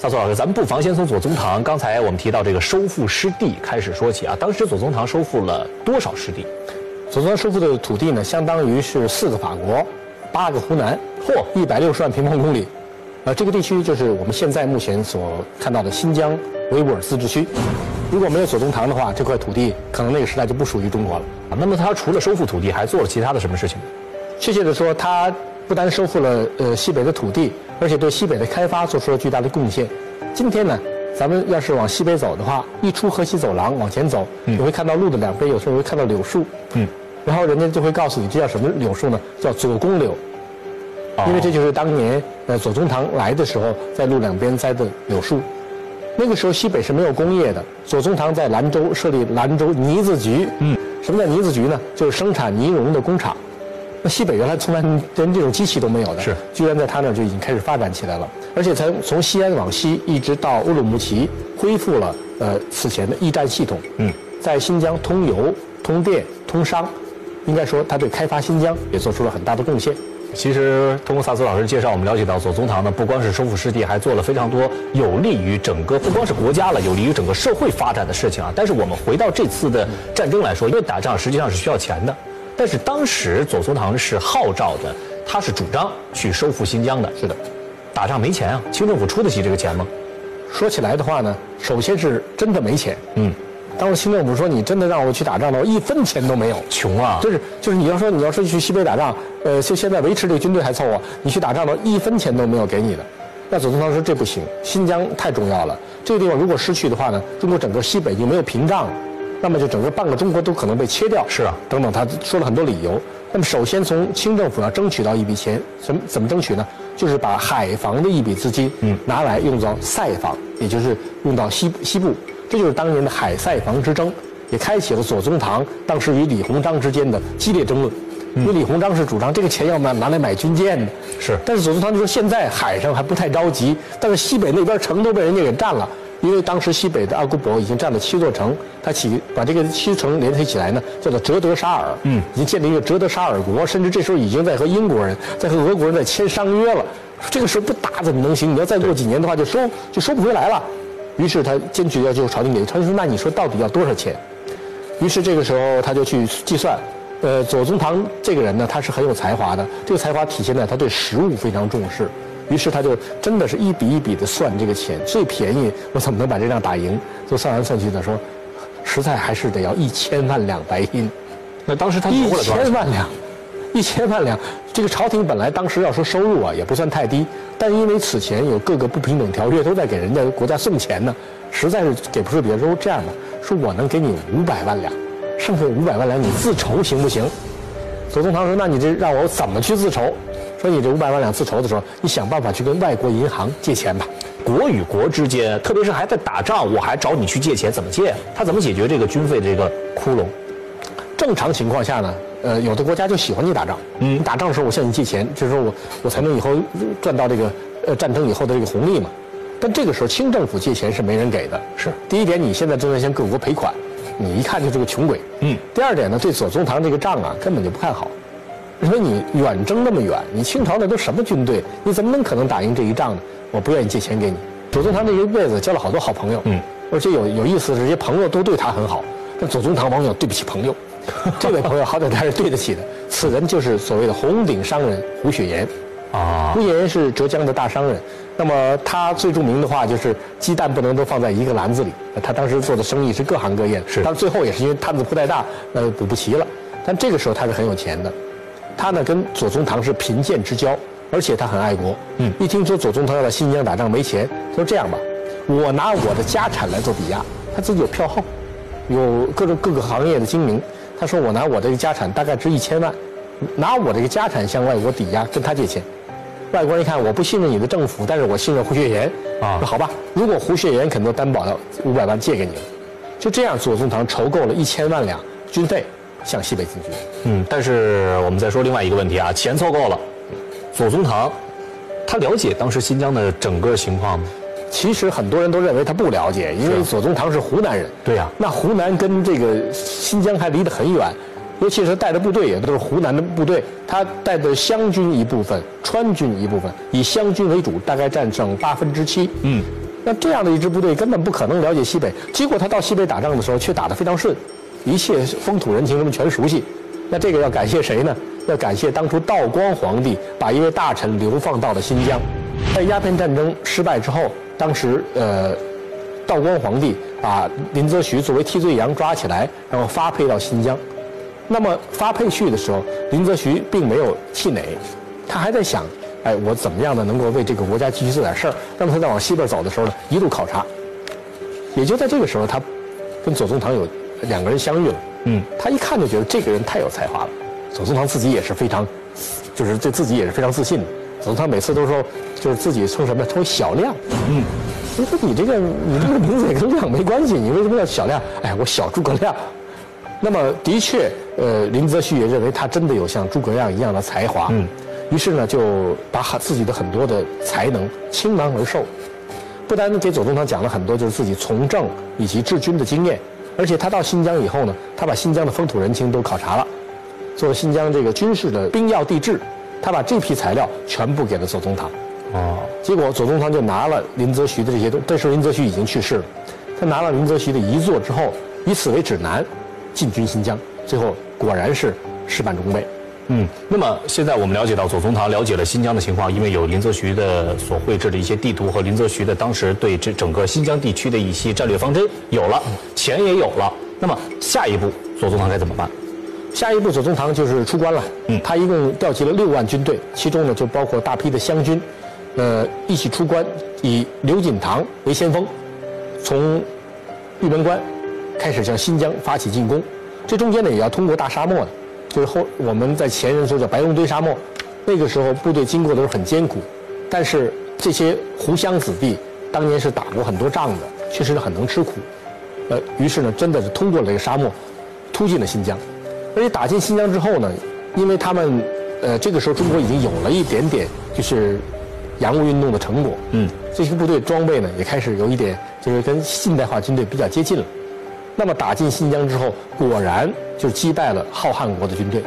萨索老师，咱们不妨先从左宗棠刚才我们提到这个收复失地开始说起啊。当时左宗棠收复了多少失地？左宗棠收复的土地呢，相当于是四个法国，八个湖南，嚯，一百六十万平方公里。呃，这个地区就是我们现在目前所看到的新疆维吾尔自治区。如果没有左宗棠的话，这块土地可能那个时代就不属于中国了。啊，那么他除了收复土地，还做了其他的什么事情？确切的说，他不单收复了呃西北的土地。而且对西北的开发做出了巨大的贡献。今天呢，咱们要是往西北走的话，一出河西走廊往前走，你会看到路的两边有时候会看到柳树。嗯，然后人家就会告诉你，这叫什么柳树呢？叫左公柳。因为这就是当年呃左宗棠来的时候在路两边栽的柳树。那个时候西北是没有工业的，左宗棠在兰州设立兰州呢子局。嗯，什么叫呢子局呢？就是生产呢绒的工厂。那西北原来从来连这种机器都没有的，是居然在他那儿就已经开始发展起来了，而且从从西安往西一直到乌鲁木齐，恢复了呃此前的驿站系统。嗯，在新疆通邮、通电、通商，应该说他对开发新疆也做出了很大的贡献。其实通过萨斯老师介绍，我们了解到左宗棠呢不光是收复失地，还做了非常多有利于整个不光是国家了，有利于整个社会发展的事情啊。但是我们回到这次的战争来说，因为打仗实际上是需要钱的。但是当时左宗棠是号召的，他是主张去收复新疆的。是的，打仗没钱啊，清政府出得起这个钱吗？说起来的话呢，首先是真的没钱。嗯，当时清政府说你真的让我去打仗的话，一分钱都没有，穷啊。就是就是你要说你要说去西北打仗，呃，就现在维持这个军队还凑合，你去打仗的一分钱都没有给你的。那左宗棠说这不行，新疆太重要了，这个地方如果失去的话呢，中国整个西北就没有屏障了。那么就整个半个中国都可能被切掉，是啊，等等，他说了很多理由。那么首先从清政府要争取到一笔钱，怎么怎么争取呢？就是把海防的一笔资金，嗯，拿来用到塞防，也就是用到西西部，这就是当年的海塞防之争，也开启了左宗棠当时与李鸿章之间的激烈争论。因为李鸿章是主张这个钱要拿拿来买军舰的，是，但是左宗棠就说现在海上还不太着急，但是西北那边城都被人家给占了。因为当时西北的阿古柏已经占了七座城，他起把这个七城联系起来呢，叫做哲德沙尔，嗯，已经建立一个哲德沙尔国，甚至这时候已经在和英国人在和俄国人在签商约了。这个时候不打怎么能行？你要再过几年的话，就收就收不回来了。于是他坚决要求朝廷给。朝廷说：“那你说到底要多少钱？”于是这个时候他就去计算。呃，左宗棠这个人呢，他是很有才华的，这个才华体现在他对食物非常重视。于是他就真的是一笔一笔的算这个钱，最便宜我怎么能把这仗打赢？就算来算去的说，实在还是得要一千万两白银。那当时他一千万两，一千万两，这个朝廷本来当时要说收入啊也不算太低，但因为此前有各个不平等条约都在给人家国家送钱呢，实在是给不出别的。说这样的，说我能给你五百万两，剩下五百万两你自筹行不行？左宗棠说：“那你这让我怎么去自筹？”说你这五百万两自筹的时候，你想办法去跟外国银行借钱吧。国与国之间，特别是还在打仗，我还找你去借钱，怎么借？他怎么解决这个军费的这个窟窿？正常情况下呢，呃，有的国家就喜欢你打仗。嗯，打仗的时候我向你借钱，就是说我我才能以后赚到这个呃战争以后的这个红利嘛。但这个时候清政府借钱是没人给的。是。第一点，你现在正在向各国赔款，你一看就是个穷鬼。嗯。第二点呢，对左宗棠这个账啊，根本就不看好。说你远征那么远，你清朝那都什么军队？你怎么能可能打赢这一仗呢？我不愿意借钱给你。左宗棠这一辈子交了好多好朋友，嗯，而且有有意思的是，这些朋友都对他很好。但左宗棠往往对不起朋友，这位朋友好歹他是对得起的。此人就是所谓的红顶商人胡雪岩。啊，胡雪岩是浙江的大商人。那么他最著名的话就是鸡蛋不能都放在一个篮子里。他当时做的生意是各行各业，是，但最后也是因为摊子铺太大，呃，补不齐了。但这个时候他是很有钱的。他呢跟左宗棠是贫贱之交，而且他很爱国。嗯，一听说左宗棠要到新疆打仗没钱，他说这样吧，我拿我的家产来做抵押。他自己有票号，有各种各个行业的精明。他说我拿我这个家产大概值一千万，拿我这个家产向外国抵押跟他借钱。外国人一看我不信任你的政府，但是我信任胡雪岩啊，那好吧，如果胡雪岩肯做担保的五百万借给你了，就这样左宗棠筹够了一千万两军费。向西北进军。嗯，但是我们再说另外一个问题啊，钱凑够了，左宗棠，他了解当时新疆的整个情况吗？其实很多人都认为他不了解，因为左宗棠是湖南人。对呀，那湖南跟这个新疆还离得很远，尤其是带的部队也都是湖南的部队，他带的湘军一部分，川军一部分，以湘军为主，大概占整八分之七。嗯，那这样的一支部队根本不可能了解西北，结果他到西北打仗的时候却打得非常顺，一切风土人情他们全熟悉。那这个要感谢谁呢？要感谢当初道光皇帝把一位大臣流放到了新疆，在鸦片战争失败之后，当时呃，道光皇帝把林则徐作为替罪羊抓起来，然后发配到新疆。那么发配去的时候，林则徐并没有气馁，他还在想，哎，我怎么样的，能够为这个国家继续做点事儿？那么他在往西边走的时候呢，一路考察。也就在这个时候，他跟左宗棠有两个人相遇了。嗯，他一看就觉得这个人太有才华了。左宗棠自己也是非常，就是对自己也是非常自信的。左宗棠每次都说，就是自己称什么称小亮。嗯，我说你这个你这个名字也跟亮没关系，你为什么叫小亮？哎，我小诸葛亮。那么的确，呃，林则徐也认为他真的有像诸葛亮一样的才华。嗯，于是呢，就把自己的很多的才能倾囊而授，不单给左宗棠讲了很多就是自己从政以及治军的经验，而且他到新疆以后呢，他把新疆的风土人情都考察了。做了新疆这个军事的兵要地质，他把这批材料全部给了左宗棠。哦，结果左宗棠就拿了林则徐的这些东，这时候林则徐已经去世了，他拿了林则徐的遗作之后，以此为指南，进军新疆，最后果然是事半功倍。嗯，那么现在我们了解到左宗棠了解了新疆的情况，因为有林则徐的所绘制的一些地图和林则徐的当时对这整个新疆地区的一些战略方针有了，钱也有了。那么下一步左宗棠该怎么办？下一步，左宗棠就是出关了。嗯，他一共调集了六万军队，其中呢就包括大批的湘军，呃，一起出关，以刘锦棠为先锋，从玉门关开始向新疆发起进攻。这中间呢也要通过大沙漠的，就是后我们在前人说叫白龙堆沙漠。那个时候部队经过都是很艰苦，但是这些湖湘子弟当年是打过很多仗的，确实是很能吃苦。呃，于是呢，真的是通过了这个沙漠，突进了新疆。而且打进新疆之后呢，因为他们，呃，这个时候中国已经有了一点点就是洋务运动的成果，嗯，这些部队装备呢也开始有一点就是跟现代化军队比较接近了。那么打进新疆之后，果然就击败了浩瀚国的军队。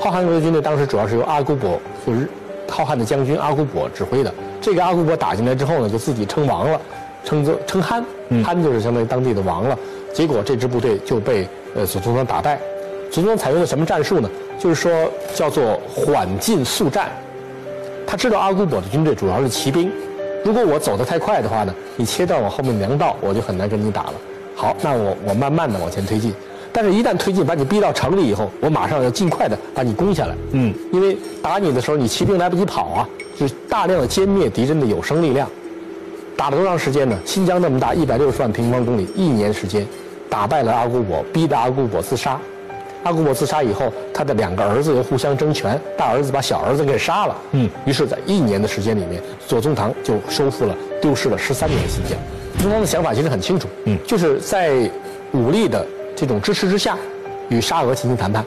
浩瀚国的军队当时主要是由阿古伯，就是浩瀚的将军阿古伯指挥的。这个阿古伯打进来之后呢，就自己称王了，称作称汗，汗就是相当于当地的王了。结果这支部队就被呃左宗棠打败。左宗棠采用的什么战术呢？就是说叫做缓进速战。他知道阿古柏的军队主要是骑兵，如果我走得太快的话呢，你切断我后面粮道，我就很难跟你打了。好，那我我慢慢的往前推进，但是一旦推进把你逼到城里以后，我马上要尽快的把你攻下来。嗯，因为打你的时候你骑兵来不及跑啊，是大量的歼灭敌人的有生力量。打了多长时间呢？新疆那么大，一百六十万平方公里，一年时间，打败了阿古柏，逼得阿古柏自杀。阿古柏自杀以后，他的两个儿子又互相争权，大儿子把小儿子给杀了。嗯，于是，在一年的时间里面，左宗棠就收复了丢失了十三年的新疆。左宗棠的想法其实很清楚，嗯，就是在武力的这种支持之下，与沙俄进行谈判。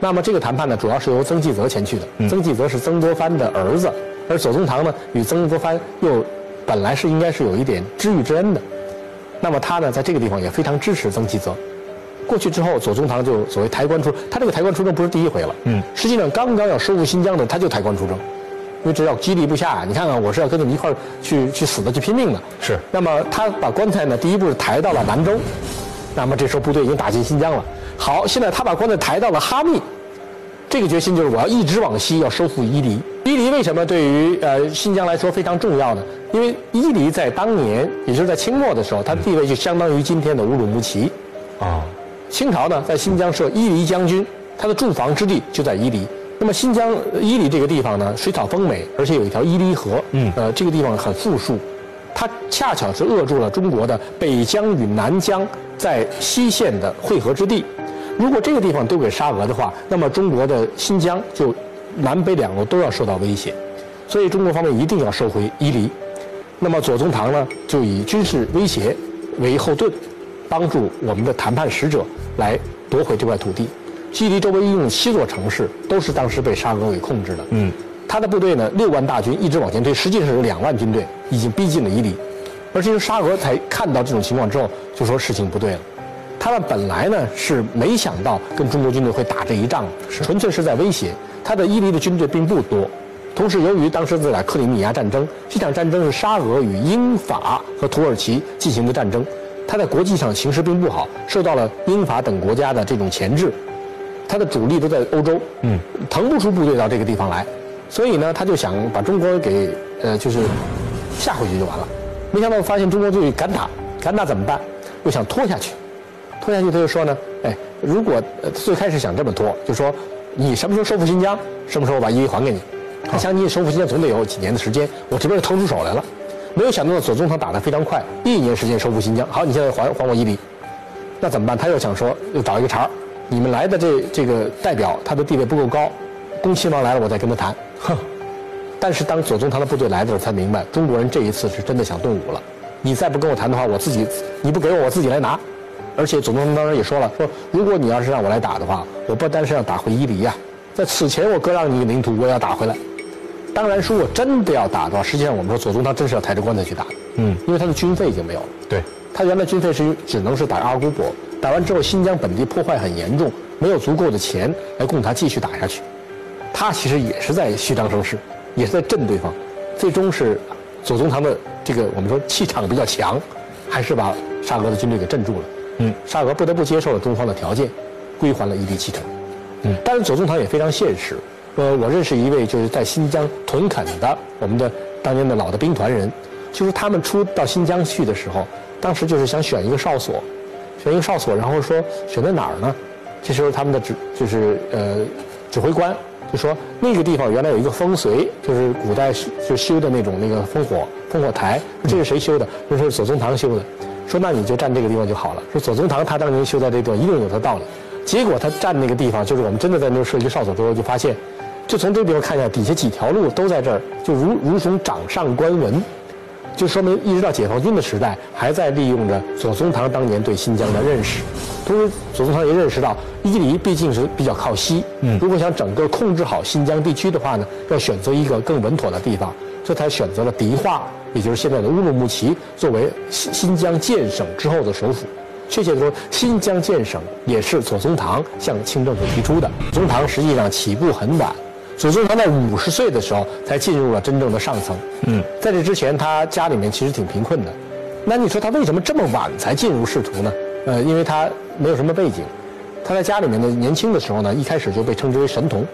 那么这个谈判呢，主要是由曾纪泽前去的。曾纪泽是曾国藩的儿子，而左宗棠呢，与曾国藩又本来是应该是有一点知遇之恩的。那么他呢，在这个地方也非常支持曾纪泽。过去之后，左宗棠就所谓抬棺出，他这个抬棺出征不是第一回了。嗯，实际上刚刚要收复新疆的，他就抬棺出征，因为这要激励部下。你看看，我是要跟你们一块儿去去死的，去拼命的。是。那么他把棺材呢，第一步是抬到了兰州，那么这时候部队已经打进新疆了。好，现在他把棺材抬到了哈密，这个决心就是我要一直往西，要收复伊犁。伊犁为什么对于呃新疆来说非常重要呢？因为伊犁在当年，也就是在清末的时候，它地位就相当于今天的乌鲁木齐。啊。清朝呢，在新疆设伊犁将军，他的驻防之地就在伊犁。那么新疆伊犁这个地方呢，水草丰美，而且有一条伊犁河，嗯，呃，这个地方很富庶，它恰巧是扼住了中国的北疆与南疆在西线的汇合之地。如果这个地方丢给沙俄的话，那么中国的新疆就南北两路都要受到威胁，所以中国方面一定要收回伊犁。那么左宗棠呢，就以军事威胁为后盾。帮助我们的谈判使者来夺回这块土地。伊犁周围一共七座城市都是当时被沙俄给控制的。嗯，他的部队呢，六万大军一直往前推，实际上有两万军队已经逼近了伊犁。而这些沙俄才看到这种情况之后，就说事情不对了。他们本来呢是没想到跟中国军队会打这一仗，纯粹是在威胁。他的伊犁的军队并不多，同时，由于当时在克里米亚战争，这场战争是沙俄与英法和土耳其进行的战争，他在国际上形势并不好，受到了英法等国家的这种钳制，他的主力都在欧洲，嗯，腾不出部队到这个地方来，所以呢，他就想把中国给呃就是吓回去就完了，没想到发现中国队敢打，敢打怎么办？又想拖下去，拖下去他就说呢，哎，如果最开始想这么拖，就说你什么时候收复新疆，什么时候把伊犁还给你。他想你收复新疆总得有几年的时间，我这边就腾出手来了，没有想到左宗棠打得非常快，一年时间收复新疆。好，你现在还还我伊犁，那怎么办？他又想说，又找一个茬儿，你们来的这这个代表，他的地位不够高，恭亲王来了，我再跟他谈。哼！但是当左宗棠的部队来的时候，才明白中国人这一次是真的想动武了。你再不跟我谈的话，我自己你不给我，我自己来拿。而且左宗棠当时也说了，说如果你要是让我来打的话，我不单是要打回伊犁呀，在此前我割让你领土，我也要打回来。当然，如果真的要打的话，实际上我们说左宗棠真是要抬着棺材去打的，嗯，因为他的军费已经没有了。对，他原来军费是只能是打阿古柏，打完之后新疆本地破坏很严重，没有足够的钱来供他继续打下去。他其实也是在虚张声势，也是在震对方。最终是左宗棠的这个我们说气场比较强，还是把沙俄的军队给镇住了。嗯，沙俄不得不接受了中方的条件，归还了伊犁七城。嗯，但是左宗棠也非常现实。呃，我认识一位就是在新疆屯垦的我们的当年的老的兵团人，就是他们出到新疆去的时候，当时就是想选一个哨所，选一个哨所，然后说选在哪儿呢？这时候他们的指就是呃指挥官就说那个地方原来有一个风随，就是古代就修的那种那个烽火烽火台，这是谁修的？说是左宗棠修的，说那你就站这个地方就好了。说左宗棠他当年修在这地方一定有他道理。结果他站那个地方，就是我们真的在那儿设一个哨所之后，就发现。就从这地方看一下，底下几条路都在这儿，就如如同掌上观文，就说明一直到解放军的时代，还在利用着左宗棠当年对新疆的认识。同时，左宗棠也认识到伊犁毕竟是比较靠西，嗯，如果想整个控制好新疆地区的话呢，要选择一个更稳妥的地方，所以他选择了迪化，也就是现在的乌鲁木齐，作为新新疆建省之后的首府。确切的说，新疆建省也是左宗棠向清政府提出的。左宗棠实际上起步很晚。左宗棠在五十岁的时候才进入了真正的上层。嗯，在这之前，他家里面其实挺贫困的。那你说他为什么这么晚才进入仕途呢？呃，因为他没有什么背景。他在家里面呢年轻的时候呢，一开始就被称之为神童，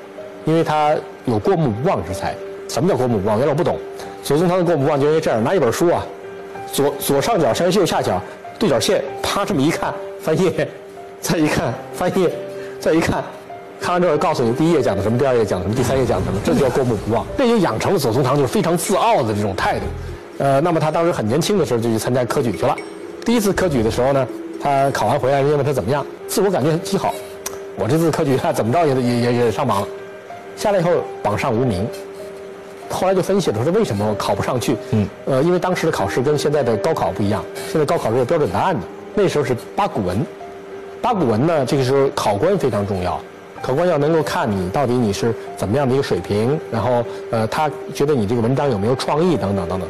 因为他有过目不忘之才。什么叫过目不忘？原来我不懂。左宗棠的过目不忘就因为这样：拿一本书啊，左左上角向右下角对角线，啪这么一看，翻页，再一看翻页，再一看。看完之后告诉你第一页讲的什么，第二页讲的什么，第三页讲的什么，这就叫过目不忘。这就养成了左宗棠就是非常自傲的这种态度。呃，那么他当时很年轻的时候就去参加科举去了。第一次科举的时候呢，他考完回来，人家问他怎么样，自我感觉极好。我这次科举怎么着也也也也上榜了。下来以后榜上无名。后来就分析了说为什么考不上去？嗯，呃，因为当时的考试跟现在的高考不一样，现在高考是有标准答案的，那时候是八股文。八股文呢，这个时候考官非常重要。考官要能够看你到底你是怎么样的一个水平，然后呃，他觉得你这个文章有没有创意等等等等，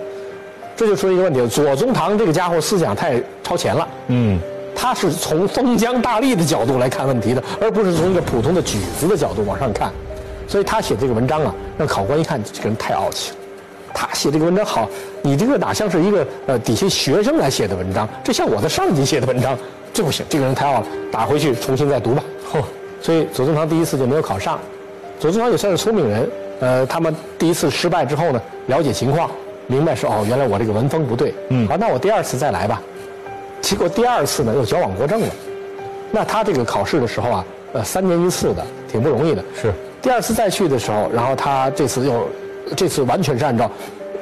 这就出一个问题：左宗棠这个家伙思想太超前了。嗯，他是从封疆大吏的角度来看问题的，而不是从一个普通的举子的角度往上看。所以他写这个文章啊，让考官一看这个人太傲气了。他写这个文章好，你这个哪像是一个呃底下学生来写的文章？这像我的上级写的文章，这不行，这个人太傲了，打回去重新再读吧。嚯！所以左宗棠第一次就没有考上，左宗棠也算是聪明人，呃，他们第一次失败之后呢，了解情况，明白说哦，原来我这个文风不对，嗯，好，那我第二次再来吧。结果第二次呢又矫枉过正了，那他这个考试的时候啊，呃，三年一次的，挺不容易的。是。第二次再去的时候，然后他这次又，这次完全是按照，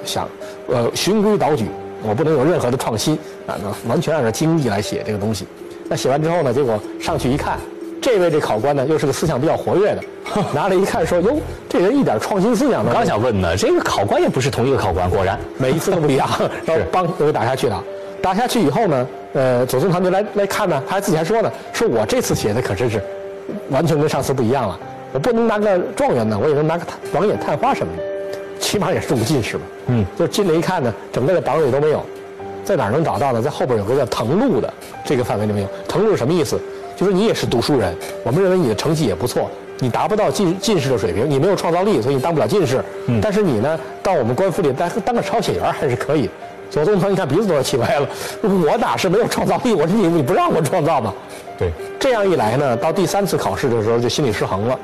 想，呃，循规蹈矩，我不能有任何的创新啊，那完全按照经济来写这个东西。那写完之后呢，结果上去一看。这位这考官呢，又是个思想比较活跃的，拿来一看说：“哟，这人一点创新思想都没有……”刚想问呢，这个考官也不是同一个考官，果然每一次都不一样。然后帮都给打下去了，打下去以后呢，呃，左宗棠就来来看呢，他自己还说呢：“说我这次写的可真是完全跟上次不一样了，我不能拿个状元呢，我也能拿个榜眼探花什么的，起码也是中进士吧。”嗯，就进来一看呢，整个的榜里都没有，在哪儿能找到呢？在后边有个叫誊录的这个范围里面有誊录是什么意思？就是你也是读书人，我们认为你的成绩也不错，你达不到进进士的水平，你没有创造力，所以你当不了进士。但是你呢，到我们官府里当当个抄写员还是可以。左宗棠一看鼻子都要气歪了，我哪是没有创造力？我说你你不让我创造吗？对，这样一来呢，到第三次考试的时候就心理失衡了，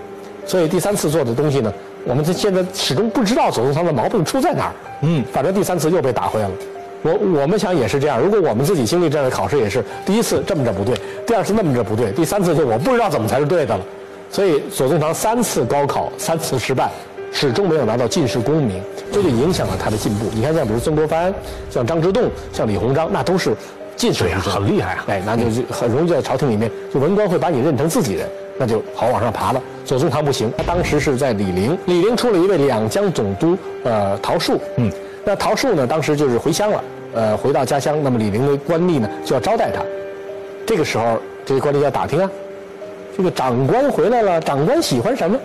所以第三次做的东西呢，我们这现在始终不知道左宗棠的毛病出在哪儿。嗯，反正第三次又被打回来了。我我们想也是这样，如果我们自己经历这样的考试，也是第一次这么着不对，第二次那么着不对，第三次就我不知道怎么才是对的了。所以左宗棠三次高考三次失败，始终没有拿到进士功名，这就影响了他的进步。你看，像比如曾国藩、像张之洞、像李鸿章，那都是进士出身，很厉害啊。哎，那就很容易在朝廷里面，就文官会把你认成自己人，那就好往上爬了。左宗棠不行，他当时是在李陵，李陵出了一位两江总督，呃，陶树，嗯。那陶树呢？当时就是回乡了，呃，回到家乡。那么李陵的官吏呢，就要招待他。这个时候，这些官吏要打听啊，这个长官回来了，长官喜欢什么？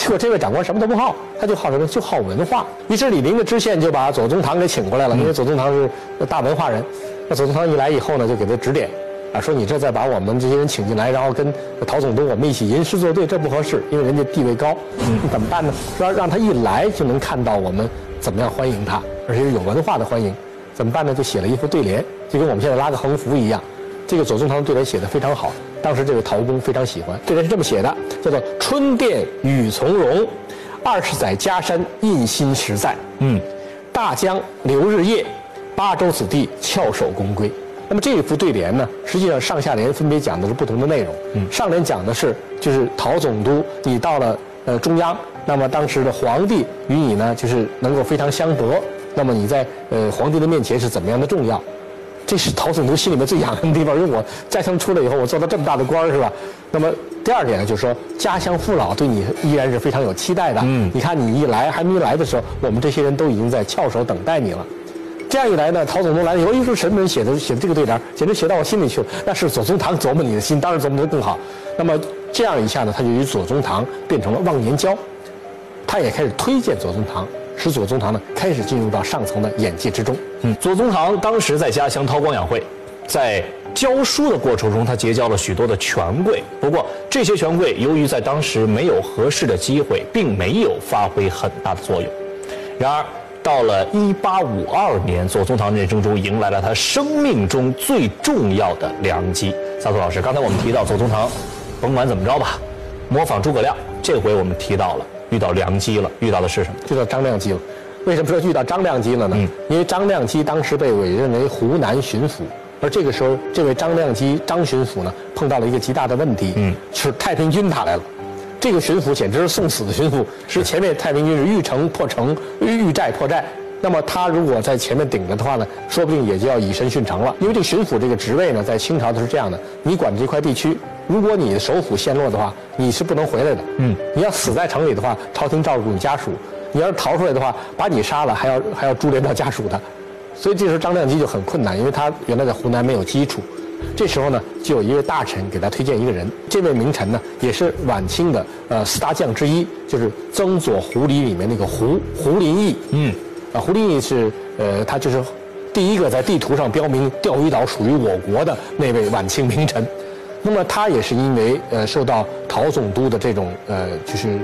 结果这位长官什么都不好，他就好什么？就好文化。于是李陵的知县就把左宗棠给请过来了，因为左宗棠是大文化人。那左宗棠一来以后呢，就给他指点，啊，说你这再把我们这些人请进来，然后跟陶总督我们一起吟诗作对，这不合适，因为人家地位高。你怎么办呢？说让他一来就能看到我们怎么样欢迎他。而且是有文化的欢迎，怎么办呢？就写了一副对联，就跟我们现在拉个横幅一样。这个左宗棠的对联写的非常好，当时这个陶公非常喜欢。对联是这么写的，叫做“春殿雨从容，二十载家山印心实在。嗯，大江流日夜，八州子弟翘首公归。”那么这一副对联呢，实际上上下联分别讲的是不同的内容。嗯，上联讲的是就是陶总督，你到了呃中央，那么当时的皇帝与你呢，就是能够非常相得。那么你在呃皇帝的面前是怎么样的重要？这是陶总督心里面最痒痒的地方，因为我家乡出来以后，我做到这么大的官儿是吧？那么第二点呢，就是说家乡父老对你依然是非常有期待的。嗯，你看你一来还没来的时候，我们这些人都已经在翘首等待你了。这样一来呢，陶总督来了以后，一说什么人写的写的这个对联，简直写到我心里去了。那是左宗棠琢磨你的心，当然琢磨得更好。那么这样一下呢，他就与左宗棠变成了忘年交，他也开始推荐左宗棠。使左宗棠呢开始进入到上层的眼界之中。嗯，左宗棠当时在家乡韬光养晦，在教书的过程中，他结交了许多的权贵。不过这些权贵由于在当时没有合适的机会，并没有发挥很大的作用。然而到了一八五二年，左宗棠人生中迎来了他生命中最重要的良机。萨图老师，刚才我们提到左宗棠，甭管怎么着吧，模仿诸葛亮，这回我们提到了。遇到良机了，遇到的是什么？遇到张亮基了。为什么说遇到张亮基了呢？因为张亮基当时被委任为湖南巡抚，而这个时候，这位张亮基张巡抚呢，碰到了一个极大的问题，嗯，是太平军打来了。这个巡抚简直是送死的巡抚，是前面太平军是遇城破城，遇寨破寨。那么他如果在前面顶着的话呢，说不定也就要以身殉城了。因为这个巡抚这个职位呢，在清朝的是这样的：你管这块地区。如果你的首府陷落的话，你是不能回来的。嗯，你要死在城里的话，朝廷照顾你家属；你要是逃出来的话，把你杀了还要还要株连到家属的。所以这时候张亮基就很困难，因为他原来在湖南没有基础。这时候呢，就有一位大臣给他推荐一个人，这位名臣呢，也是晚清的呃四大将之一，就是曾左胡李里面那个胡胡林翼。嗯，啊胡林翼是呃他就是第一个在地图上标明钓鱼岛属于我国的那位晚清名臣。那么他也是因为呃受到陶总督的这种呃就是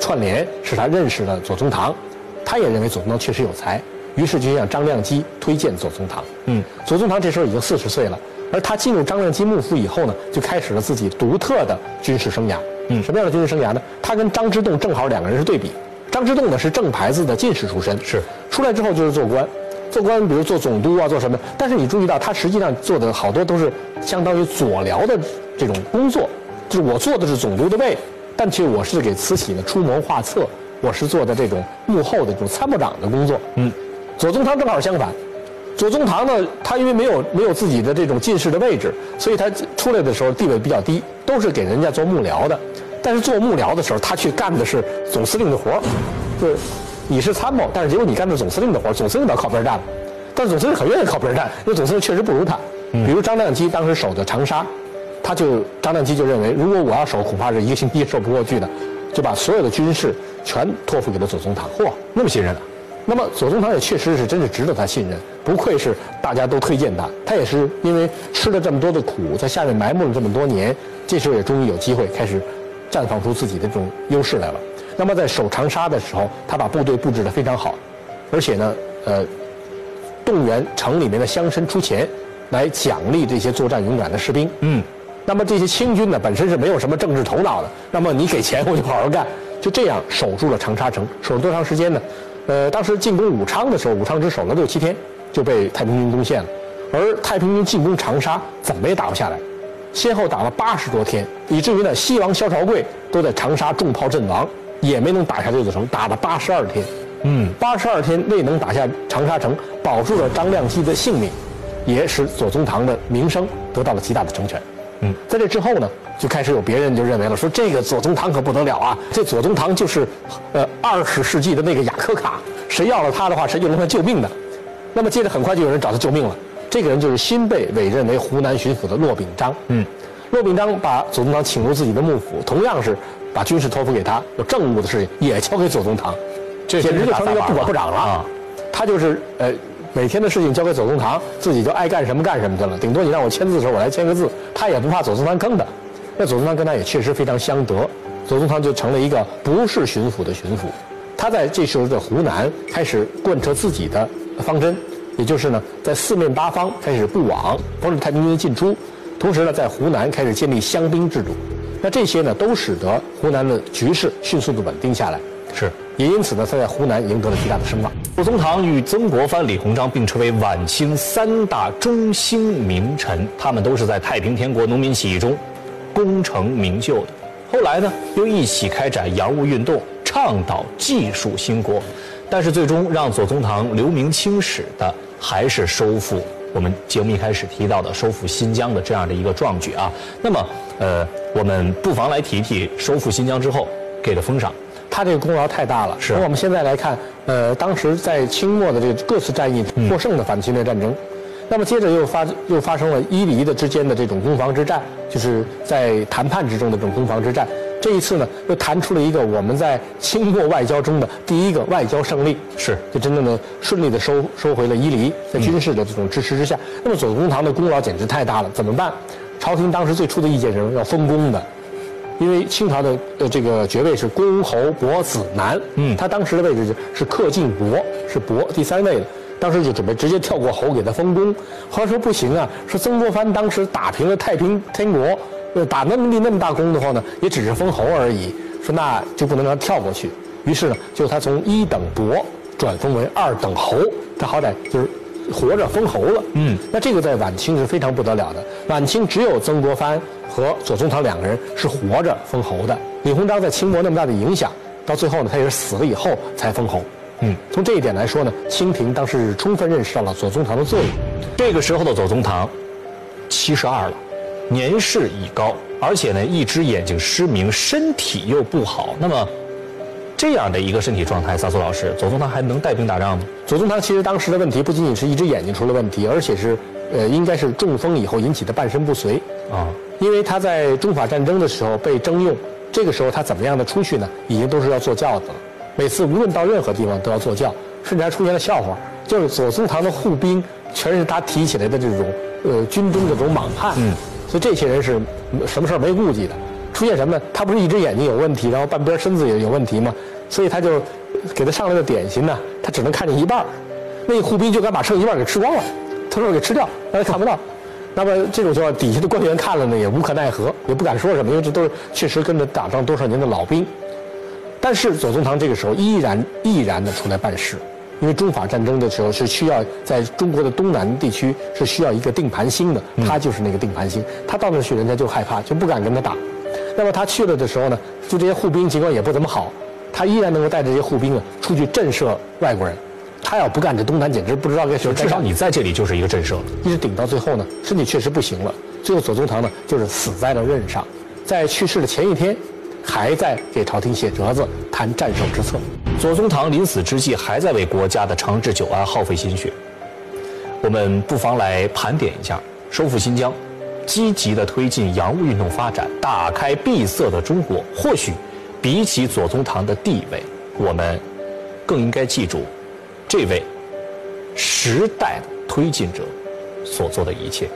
串联，使他认识了左宗棠，他也认为左宗棠确实有才，于是就向张亮基推荐左宗棠。嗯，左宗棠这时候已经四十岁了，而他进入张亮基幕府以后呢，就开始了自己独特的军事生涯。嗯，什么样的军事生涯呢？他跟张之洞正好两个人是对比。张之洞呢是正牌子的进士出身，是出来之后就是做官。做官，比如做总督啊，做什么？但是你注意到，他实际上做的好多都是相当于左僚的这种工作，就是我做的是总督的位，但其实我是给慈禧呢出谋划策，我是做的这种幕后的这种参谋长的工作。嗯，左宗棠正好相反，左宗棠呢，他因为没有没有自己的这种进士的位置，所以他出来的时候地位比较低，都是给人家做幕僚的。但是做幕僚的时候，他去干的是总司令的活儿，就是。你是参谋，但是结果你干的总司令的活总司令倒靠边站了。但是总司令很愿意靠边站，因为总司令确实不如他。比如张亮基当时守的长沙，他就张亮基就认为，如果我要守，恐怕是一个星期也守不过去的，就把所有的军事全托付给了左宗棠。嚯，那么信任啊！那么左宗棠也确实是真是值得他信任，不愧是大家都推荐他。他也是因为吃了这么多的苦，在下面埋没了这么多年，这时候也终于有机会开始绽放出自己的这种优势来了。那么在守长沙的时候，他把部队布置得非常好，而且呢，呃，动员城里面的乡绅出钱来奖励这些作战勇敢的士兵。嗯，那么这些清军呢，本身是没有什么政治头脑的，那么你给钱我就好好干，就这样守住了长沙城。守了多长时间呢？呃，当时进攻武昌的时候，武昌只守了六七天就被太平军攻陷了，而太平军进攻长沙怎么也打不下来，先后打了八十多天，以至于呢，西王萧朝贵都在长沙重炮阵亡，也没能打下六座城，打了八十二天。嗯，八十二天未能打下长沙城，保住了张亮基的性命，也使左宗棠的名声得到了极大的成全。嗯，在这之后呢，就开始有别人就认为了，说这个左宗棠可不得了啊！这左宗棠就是，呃，二十世纪的那个雅科卡，谁要了他的话，谁就能他救命的。那么接着很快就有人找他救命了，这个人就是新被委任为湖南巡抚的骆秉章。嗯，骆秉章把左宗棠请入自己的幕府，同样是把军事托付给他，有政务的事情也交给左宗棠。简直就成了一个不管不长了，他就是呃，每天的事情交给左宗棠，自己就爱干什么干什么去了。顶多你让我签字的时候，我来签个字，他也不怕左宗棠坑他。那左宗棠跟他也确实非常相得，左宗棠就成了一个不是巡抚的巡抚。他在这时候在湖南开始贯彻自己的方针，也就是呢，在四面八方开始布网，防止太平军的进出，同时呢，在湖南开始建立乡兵制度。那这些呢，都使得湖南的局势迅速的稳定下来。是。也因此呢，他在湖南赢得了极大的声望。左宗棠与曾国藩、李鸿章并称为晚清三大中兴名臣，他们都是在太平天国农民起义中功成名就的。后来呢，又一起开展洋务运动，倡导技术兴国。但是最终让左宗棠留名青史的，还是收复我们节目一开始提到的收复新疆的这样的一个壮举啊。那么，呃，我们不妨来提提收复新疆之后给的封赏。他这个功劳太大了。是。我们现在来看，呃，当时在清末的这个各次战役获胜的反侵略战争，那么接着又发又发生了伊犁的之间的这种攻防之战，就是在谈判之中的这种攻防之战。这一次呢，又谈出了一个我们在清末外交中的第一个外交胜利。是。就真正的顺利的收收回了伊犁，在军事的这种支持之下，那么左宗棠的功劳简直太大了。怎么办？朝廷当时最初的意见是要封功的。因为清朝的呃这个爵位是公侯伯子男，嗯，他当时的位置是恪尽伯，是伯第三位的，当时就准备直接跳过侯给他封公，后来说不行啊，说曾国藩当时打平了太平天国，呃打那么立那么大功的话呢，也只是封侯而已，说那就不能让他跳过去，于是呢就他从一等伯转封为二等侯，他好歹就是。活着封侯了，嗯，那这个在晚清是非常不得了的。晚清只有曾国藩和左宗棠两个人是活着封侯的。李鸿章在清末那么大的影响，到最后呢，他也是死了以后才封侯。嗯，从这一点来说呢，清廷当时是充分认识到了左宗棠的作用。这个时候的左宗棠，七十二了，年事已高，而且呢，一只眼睛失明，身体又不好。那么。这样的一个身体状态，萨苏老师，左宗棠还能带兵打仗吗？左宗棠其实当时的问题不仅仅是一只眼睛出了问题，而且是，呃，应该是中风以后引起的半身不遂啊。因为他在中法战争的时候被征用，这个时候他怎么样的出去呢？已经都是要坐轿子了。每次无论到任何地方都要坐轿，甚至还出现了笑话，就是左宗棠的护兵全是他提起来的这种，呃，军中的这种莽汉。嗯，所以这些人是什么事儿没顾忌的。出现什么？他不是一只眼睛有问题，然后半边身子也有问题吗？所以他就给他上来的点心呢，他只能看见一半那个护兵就敢把剩一半给吃光了，他说给吃掉，让他看不到。那么这种情况，底下的官员看了呢，也无可奈何，也不敢说什么，因为这都是确实跟着打仗多少年的老兵。但是左宗棠这个时候依然毅然的出来办事，因为中法战争的时候是需要在中国的东南地区是需要一个定盘星的，他就是那个定盘星。他到那去，人家就害怕，就不敢跟他打。那么他去了的时候呢，就这些护兵尽管也不怎么好。他依然能够带着这些护兵啊出去震慑外国人，他要不干这东南，简直不知道该谁。至少你在这里就是一个震慑了。一直顶到最后呢，身体确实不行了。最后左宗棠呢，就是死在了任上，在去世的前一天，还在给朝廷写折子谈战胜之策。左宗棠临死之际，还在为国家的长治久安耗费心血。我们不妨来盘点一下：收复新疆，积极的推进洋务运动发展，打开闭塞的中国，或许。比起左宗棠的地位，我们更应该记住这位时代的推进者所做的一切。